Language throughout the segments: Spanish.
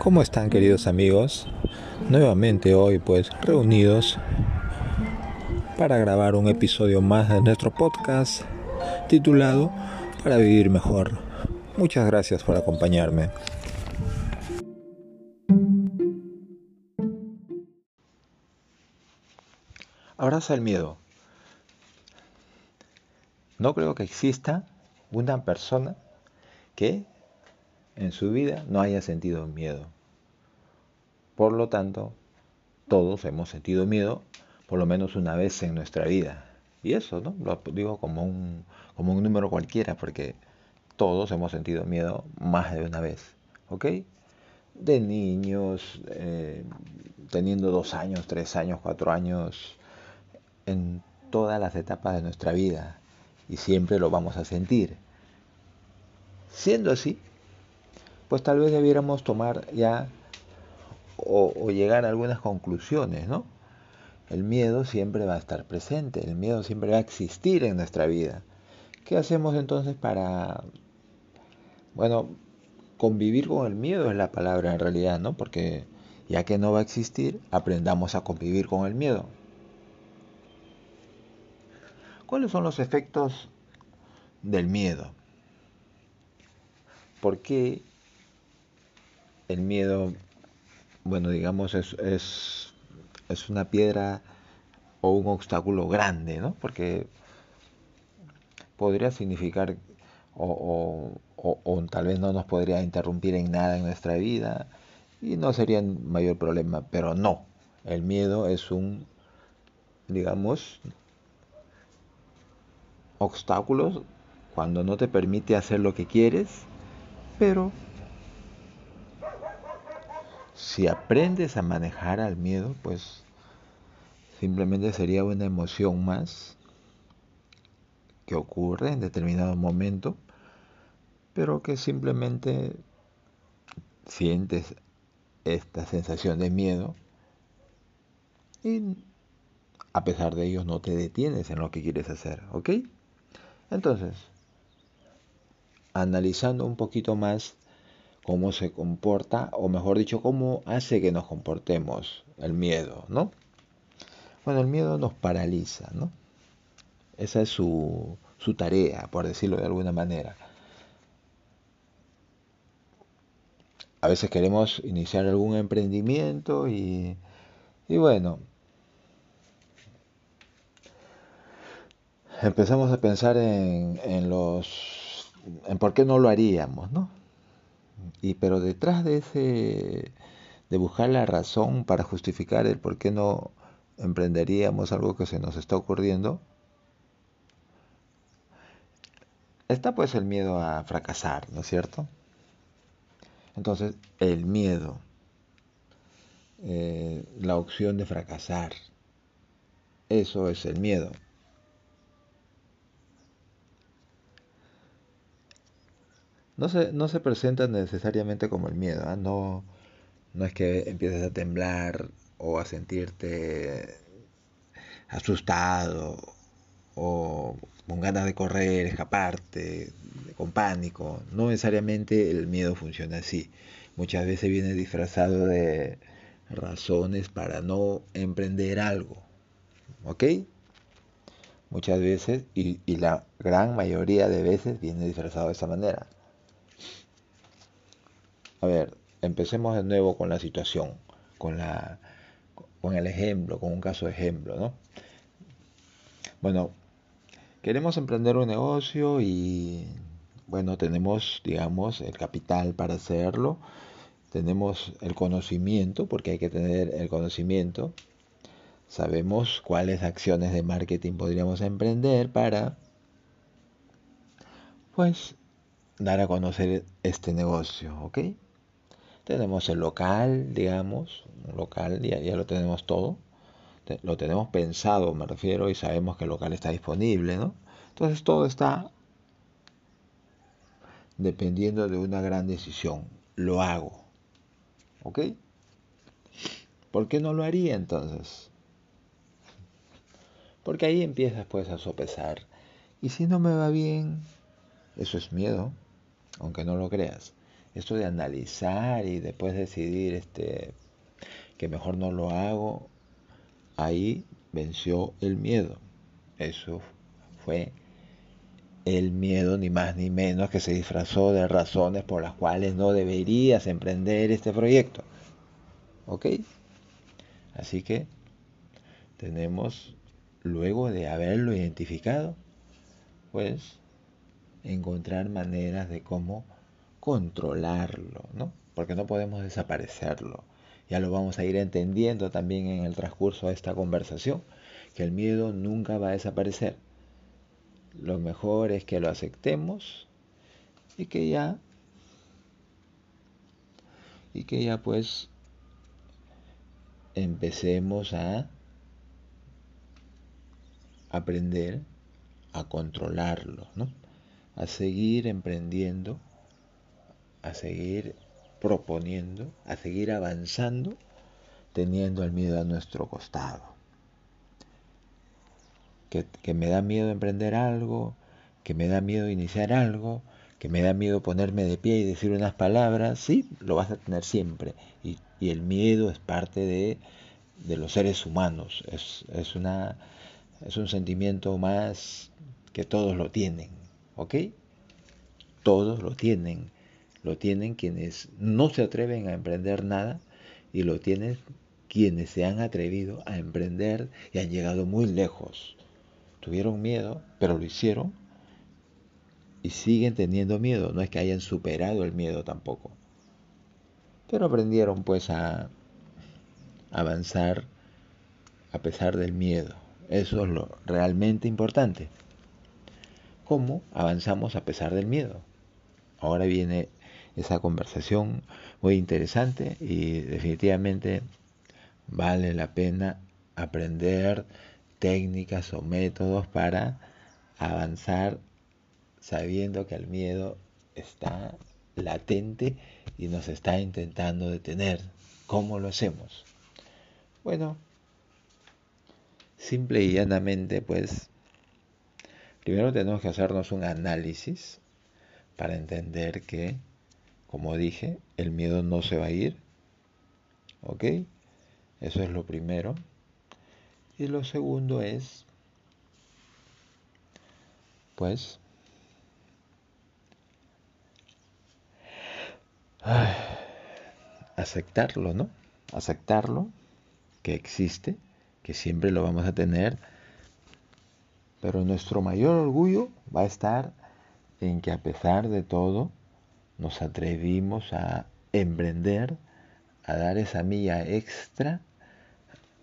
¿Cómo están queridos amigos? Nuevamente hoy pues reunidos para grabar un episodio más de nuestro podcast titulado Para vivir mejor. Muchas gracias por acompañarme. Abraza el miedo. No creo que exista una persona que en su vida no haya sentido miedo. Por lo tanto, todos hemos sentido miedo por lo menos una vez en nuestra vida. Y eso, ¿no? Lo digo como un, como un número cualquiera, porque todos hemos sentido miedo más de una vez. ¿Ok? De niños, eh, teniendo dos años, tres años, cuatro años, en todas las etapas de nuestra vida. Y siempre lo vamos a sentir. Siendo así, pues tal vez debiéramos tomar ya o, llegar a algunas conclusiones, ¿no? El miedo siempre va a estar presente, el miedo siempre va a existir en nuestra vida. ¿Qué hacemos entonces para, bueno, convivir con el miedo es la palabra en realidad, ¿no? Porque ya que no va a existir, aprendamos a convivir con el miedo. ¿Cuáles son los efectos del miedo? ¿Por qué el miedo, bueno, digamos, es, es, una piedra o un obstáculo grande, ¿no? Porque podría significar o, o, tal vez no nos podría interrumpir en nada en nuestra vida y no sería mayor problema, pero no, el miedo es un, digamos, obstáculos cuando no te permite hacer lo que quieres, pero si aprendes a manejar al miedo, pues simplemente sería una emoción más que ocurre en determinado momento, pero que simplemente sientes esta sensación de miedo y a pesar de ello no te detienes en lo que quieres hacer, ¿ok? Entonces, analizando un poquito más cómo se comporta, o mejor dicho, cómo hace que nos comportemos el miedo, ¿no? Bueno, el miedo nos paraliza, ¿no? Esa es su, su tarea, por decirlo de alguna manera. A veces queremos iniciar algún emprendimiento y, y bueno, empezamos a pensar en, en los en por qué no lo haríamos, ¿no? Y pero detrás de ese de buscar la razón para justificar el por qué no emprenderíamos algo que se nos está ocurriendo, está pues el miedo a fracasar, ¿no es cierto? Entonces, el miedo, eh, la opción de fracasar, eso es el miedo. No se, no se presenta necesariamente como el miedo, ¿ah? no, no es que empieces a temblar o a sentirte asustado o con ganas de correr, escaparte, con pánico. No necesariamente el miedo funciona así. Muchas veces viene disfrazado de razones para no emprender algo. ¿Ok? Muchas veces, y, y la gran mayoría de veces viene disfrazado de esa manera. A ver, empecemos de nuevo con la situación, con, la, con el ejemplo, con un caso de ejemplo, ¿no? Bueno, queremos emprender un negocio y, bueno, tenemos, digamos, el capital para hacerlo, tenemos el conocimiento, porque hay que tener el conocimiento, sabemos cuáles acciones de marketing podríamos emprender para, pues, dar a conocer este negocio, ¿ok? Tenemos el local, digamos, un local, ya, ya lo tenemos todo. Lo tenemos pensado, me refiero, y sabemos que el local está disponible, ¿no? Entonces todo está dependiendo de una gran decisión. Lo hago. ¿Ok? ¿Por qué no lo haría entonces? Porque ahí empiezas pues a sopesar. Y si no me va bien, eso es miedo, aunque no lo creas. Esto de analizar y después decidir este, que mejor no lo hago, ahí venció el miedo. Eso fue el miedo ni más ni menos que se disfrazó de razones por las cuales no deberías emprender este proyecto. ¿Ok? Así que tenemos, luego de haberlo identificado, pues encontrar maneras de cómo controlarlo, ¿no? Porque no podemos desaparecerlo. Ya lo vamos a ir entendiendo también en el transcurso de esta conversación, que el miedo nunca va a desaparecer. Lo mejor es que lo aceptemos y que ya y que ya pues empecemos a aprender a controlarlo, ¿no? A seguir emprendiendo, a seguir proponiendo, a seguir avanzando, teniendo el miedo a nuestro costado. Que, que me da miedo emprender algo, que me da miedo iniciar algo, que me da miedo ponerme de pie y decir unas palabras, sí, lo vas a tener siempre. Y, el miedo es parte de, de los seres humanos, es, es, una, es un sentimiento más que todos lo tienen, ¿ok? Todos lo tienen, lo tienen quienes no se atreven a emprender nada y lo tienen quienes se han atrevido a emprender y han llegado muy lejos. Tuvieron miedo, pero lo hicieron y siguen teniendo miedo. No es que hayan superado el miedo tampoco. Pero aprendieron pues a avanzar a pesar del miedo. Eso es lo realmente importante. ¿Cómo avanzamos a pesar del miedo? Ahora viene esa conversación muy interesante y definitivamente vale la pena aprender técnicas o métodos para avanzar sabiendo que el miedo está latente y nos está intentando detener. ¿Cómo lo hacemos? Bueno, simple y llanamente, pues, primero tenemos que hacernos un análisis para entender que, como dije, el miedo no se va a ir. ¿Ok? Eso es lo primero. Y lo segundo es, pues, aceptarlo, ¿no? Aceptarlo, que existe, que siempre lo vamos a tener, pero nuestro mayor orgullo va a estar en que a pesar de todo nos atrevimos a emprender, a dar esa milla extra,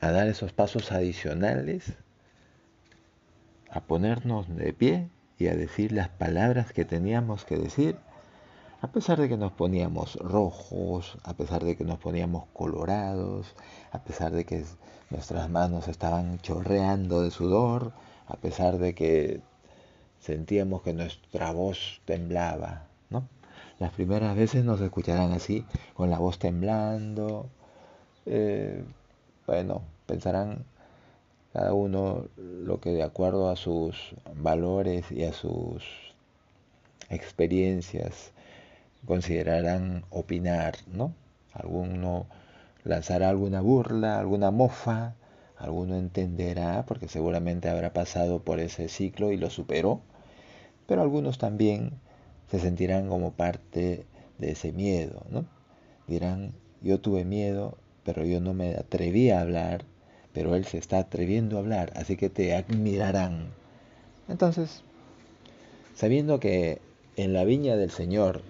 a dar esos pasos adicionales, a ponernos de pie y a decir las palabras que teníamos que decir a pesar de que nos poníamos rojos, a pesar de que nos poníamos colorados, a pesar de que nuestras manos estaban chorreando de sudor, a pesar de que sentíamos que nuestra voz temblaba, ¿no? Las primeras veces nos escucharán así, con la voz temblando. Eh, bueno, pensarán cada uno lo que de acuerdo a sus valores y a sus experiencias considerarán opinar, ¿no? Alguno lanzará alguna burla, alguna mofa, alguno entenderá porque seguramente habrá pasado por ese ciclo y lo superó, pero algunos también se sentirán como parte de ese miedo, ¿no? Dirán, yo tuve miedo, pero yo no me atreví a hablar, pero él se está atreviendo a hablar, así que te admirarán. Entonces, sabiendo que en la viña del Señor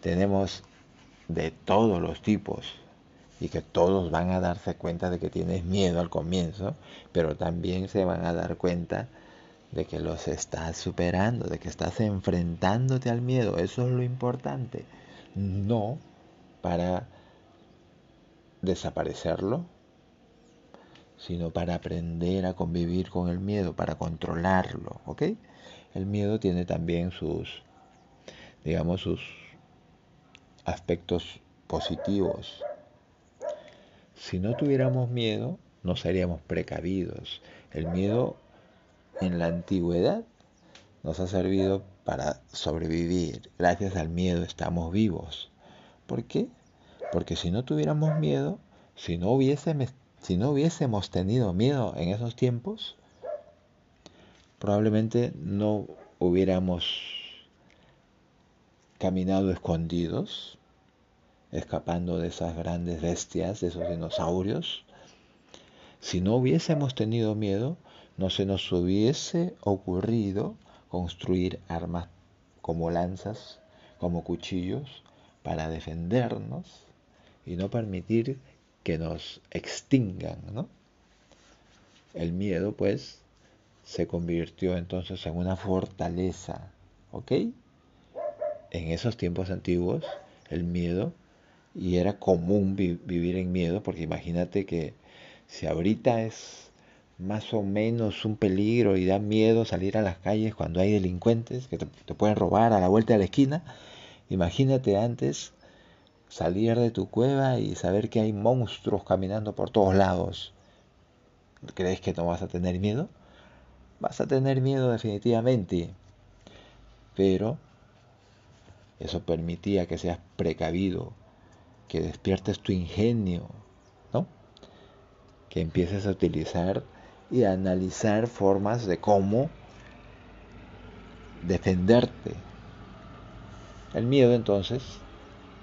tenemos de todos los tipos y que todos van a darse cuenta de que tienes miedo al comienzo, pero también se van a dar cuenta de que los estás superando, de que estás enfrentándote al miedo. Eso es lo importante. No para desaparecerlo, sino para aprender a convivir con el miedo, para controlarlo, ¿ok? El miedo tiene también sus, digamos, sus aspectos positivos. Si no tuviéramos miedo, no seríamos precavidos. El miedo en la antigüedad nos ha servido para sobrevivir. Gracias al miedo estamos vivos. ¿Por qué? Porque si no tuviéramos miedo, si no hubiésemos, si no hubiésemos tenido miedo en esos tiempos, probablemente no hubiéramos caminado escondidos, escapando de esas grandes bestias, de esos dinosaurios. Si no hubiésemos tenido miedo, no se nos hubiese ocurrido construir armas como lanzas, como cuchillos, para defendernos y no permitir que nos extingan, ¿no? El miedo, pues, se convirtió entonces en una fortaleza, ¿ok? En esos tiempos antiguos, el miedo, y era común vivir en miedo, porque imagínate que si ahorita es más o menos un peligro y da miedo salir a las calles cuando hay delincuentes que te, pueden robar a la vuelta de la esquina. Imagínate antes salir de tu cueva y saber que hay monstruos caminando por todos lados. ¿Crees que no vas a tener miedo? Vas a tener miedo definitivamente. Pero eso permitía que seas precavido, que despiertes tu ingenio, ¿no? Que empieces a utilizar y analizar formas de cómo defenderte. El miedo entonces,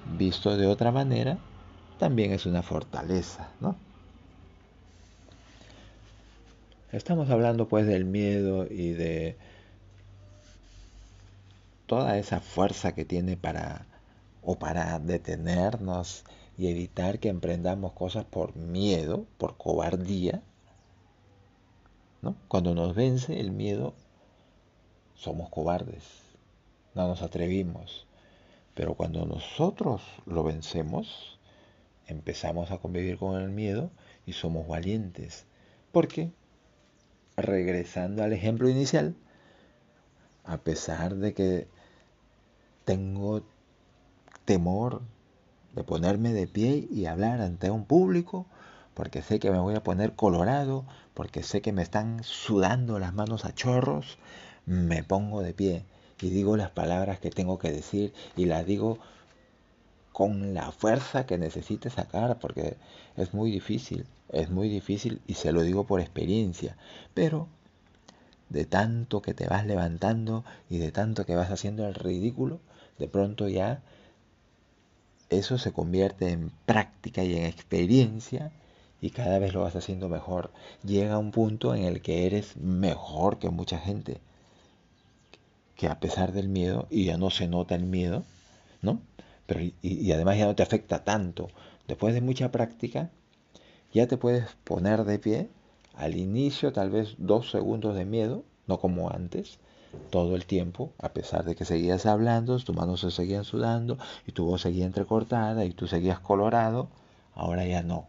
visto de otra manera, también es una fortaleza, ¿no? Estamos hablando pues del miedo y de toda esa fuerza que tiene para o para detenernos y evitar que emprendamos cosas por miedo, por cobardía, cuando nos vence el miedo, somos cobardes, no nos atrevimos. Pero cuando nosotros lo vencemos, empezamos a convivir con el miedo y somos valientes. Porque, regresando al ejemplo inicial, a pesar de que tengo temor de ponerme de pie y hablar ante un público, porque sé que me voy a poner colorado, porque sé que me están sudando las manos a chorros, me pongo de pie y digo las palabras que tengo que decir y las digo con la fuerza que necesite sacar, porque es muy difícil, es muy difícil y se lo digo por experiencia, pero de tanto que te vas levantando y de tanto que vas haciendo el ridículo, de pronto ya eso se convierte en práctica y en experiencia y cada vez lo vas haciendo mejor. Llega un punto en el que eres mejor que mucha gente, que a pesar del miedo, y ya no se nota el miedo, ¿no? Pero, y, además ya no te afecta tanto. Después de mucha práctica, ya te puedes poner de pie, al inicio tal vez dos segundos de miedo, no como antes, todo el tiempo, a pesar de que seguías hablando, tus manos se seguían sudando y tu voz seguía entrecortada y tú seguías colorado, ahora ya no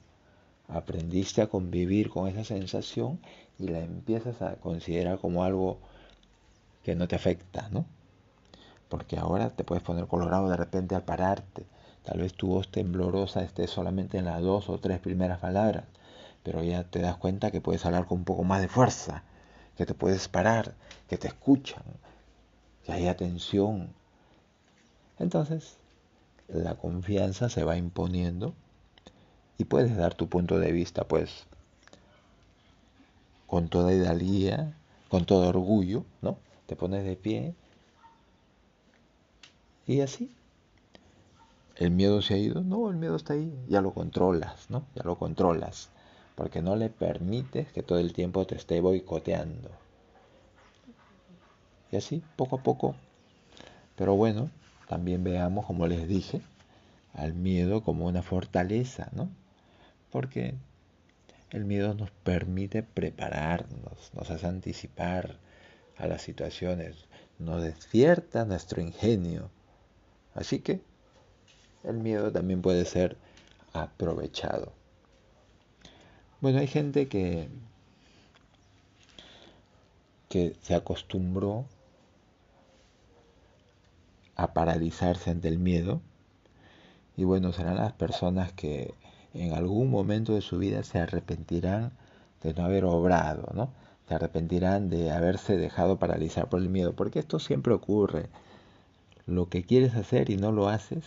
aprendiste a convivir con esa sensación y la empiezas a considerar como algo que no te afecta, ¿no? Porque ahora te puedes poner colorado de repente al pararte. Tal vez tu voz temblorosa esté solamente en las dos o tres primeras palabras, pero ya te das cuenta que puedes hablar con un poco más de fuerza, que te puedes parar, que te escuchan, que hay atención. Entonces, la confianza se va imponiendo y puedes dar tu punto de vista, pues, con toda idalía, con todo orgullo, ¿no? Te pones de pie y así. ¿El miedo se ha ido? No, el miedo está ahí, ya lo controlas, ¿no? Ya lo controlas, porque no le permites que todo el tiempo te esté boicoteando. Y así, poco a poco. Pero bueno, también veamos, como les dije, al miedo como una fortaleza, ¿no? Porque el miedo nos permite prepararnos, nos hace anticipar a las situaciones, nos despierta nuestro ingenio. Así que el miedo también puede ser aprovechado. Bueno, hay gente que, que se acostumbró a paralizarse ante el miedo y bueno, serán las personas que en algún momento de su vida se arrepentirán de no haber obrado, ¿no? Se arrepentirán de haberse dejado paralizar por el miedo, porque esto siempre ocurre. Lo que quieres hacer y no lo haces,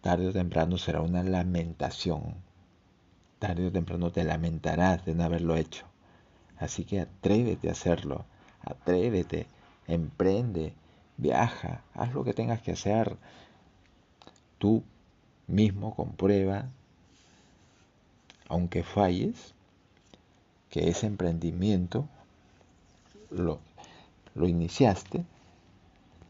tarde o temprano será una lamentación. Tarde o temprano te lamentarás de no haberlo hecho. Así que atrévete a hacerlo, atrévete, emprende, viaja, haz lo que tengas que hacer. Tú mismo comprueba, aunque falles, que ese emprendimiento lo, lo iniciaste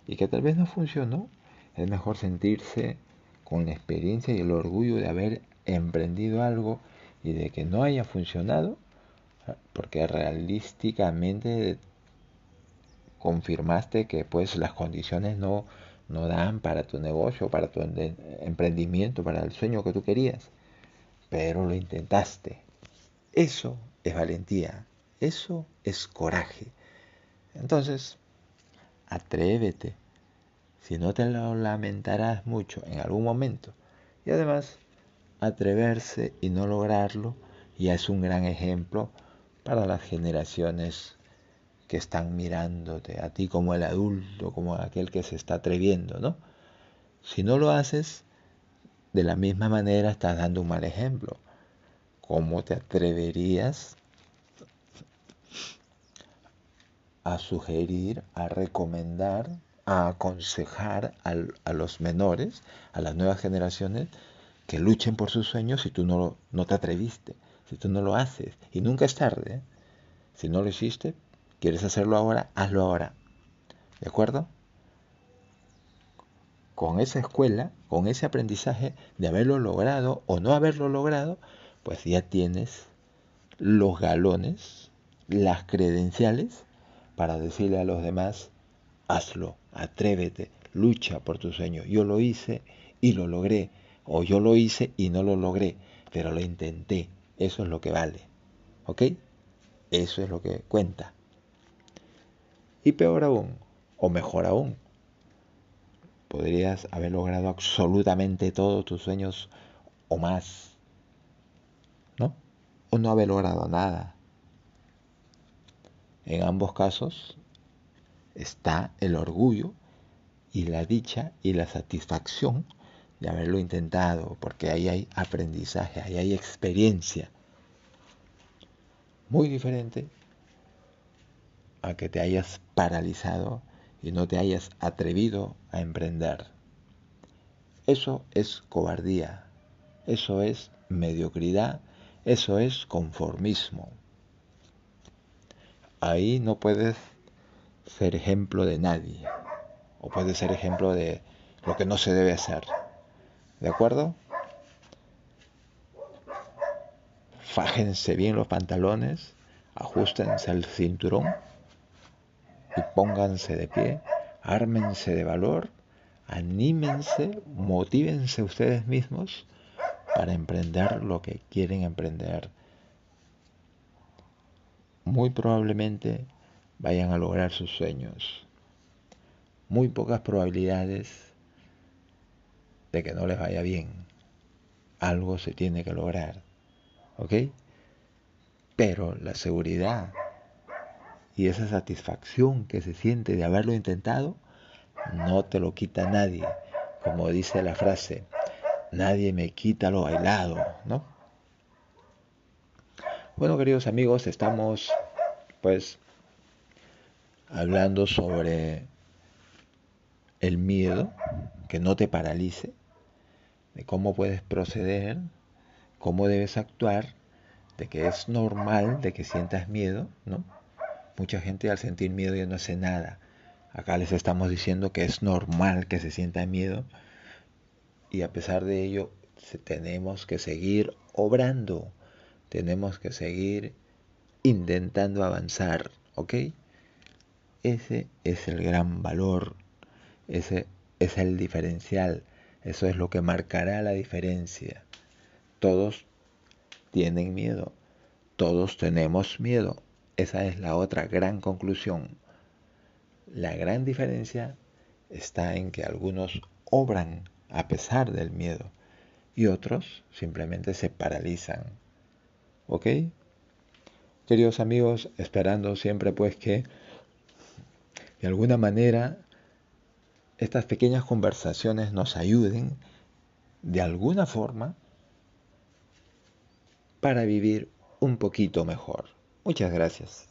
y que tal vez no funcionó, es mejor sentirse con la experiencia y el orgullo de haber emprendido algo y de que no haya funcionado, porque realísticamente confirmaste que pues las condiciones no, no dan para tu negocio, para tu emprendimiento, para el sueño que tú querías, pero lo intentaste. Eso es valentía, eso es coraje. Entonces, atrévete, si no te lo lamentarás mucho en algún momento. Y además, atreverse y no lograrlo ya es un gran ejemplo para las generaciones que están mirándote a ti como el adulto, como aquel que se está atreviendo, ¿no? Si no lo haces, de la misma manera estás dando un mal ejemplo. ¿Cómo te atreverías a sugerir, a recomendar, a aconsejar a los menores, a las nuevas generaciones, que luchen por sus sueños si tú no, no te atreviste, si tú no lo haces. Y nunca es tarde. ¿eh? Si no lo hiciste, quieres hacerlo ahora, hazlo ahora. ¿De acuerdo? Con esa escuela, con ese aprendizaje de haberlo logrado o no haberlo logrado, pues ya tienes los galones, las credenciales para decirle a los demás, hazlo, atrévete, lucha por tu sueño. Yo lo hice y lo logré, o yo lo hice y no lo logré, pero lo intenté. Eso es lo que vale. ¿Ok? Eso es lo que cuenta. Y peor aún, o mejor aún, podrías haber logrado absolutamente todos tus sueños o más, ¿no? O no haber logrado nada. En ambos casos está el orgullo y la dicha y la satisfacción de haberlo intentado, porque ahí hay aprendizaje, ahí hay experiencia. Muy diferente a que te hayas paralizado y no te hayas atrevido a emprender. Eso es cobardía, eso es mediocridad, eso es conformismo ahí no puedes ser ejemplo de nadie. O puedes ser ejemplo de lo que no se debe hacer. ¿De acuerdo? Fájense bien los pantalones, ajustense el cinturón y pónganse de pie, ármense de valor, anímense, motívense ustedes mismos para emprender lo que quieren emprender muy probablemente vayan a lograr sus sueños. Muy pocas probabilidades de que no les vaya bien. Algo se tiene que lograr. ¿Ok? Pero la seguridad y esa satisfacción que se siente de haberlo intentado, no te lo quita nadie. Como dice la frase, nadie me quita lo bailado, ¿no? Bueno, queridos amigos, estamos pues hablando sobre el miedo, que no te paralice, de cómo puedes proceder, cómo debes actuar, de que es normal de que sientas miedo, ¿no? Mucha gente al sentir miedo ya no hace nada. Acá les estamos diciendo que es normal que se sienta miedo y a pesar de ello tenemos que seguir obrando tenemos que seguir intentando avanzar, ¿ok? Ese es el gran valor, ese es el diferencial, eso es lo que marcará la diferencia. Todos tienen miedo, todos tenemos miedo, esa es la otra gran conclusión. La gran diferencia está en que algunos obran a pesar del miedo y otros simplemente se paralizan ¿Ok? Queridos amigos, esperando siempre pues que de alguna manera estas pequeñas conversaciones nos ayuden de alguna forma para vivir un poquito mejor. Muchas gracias.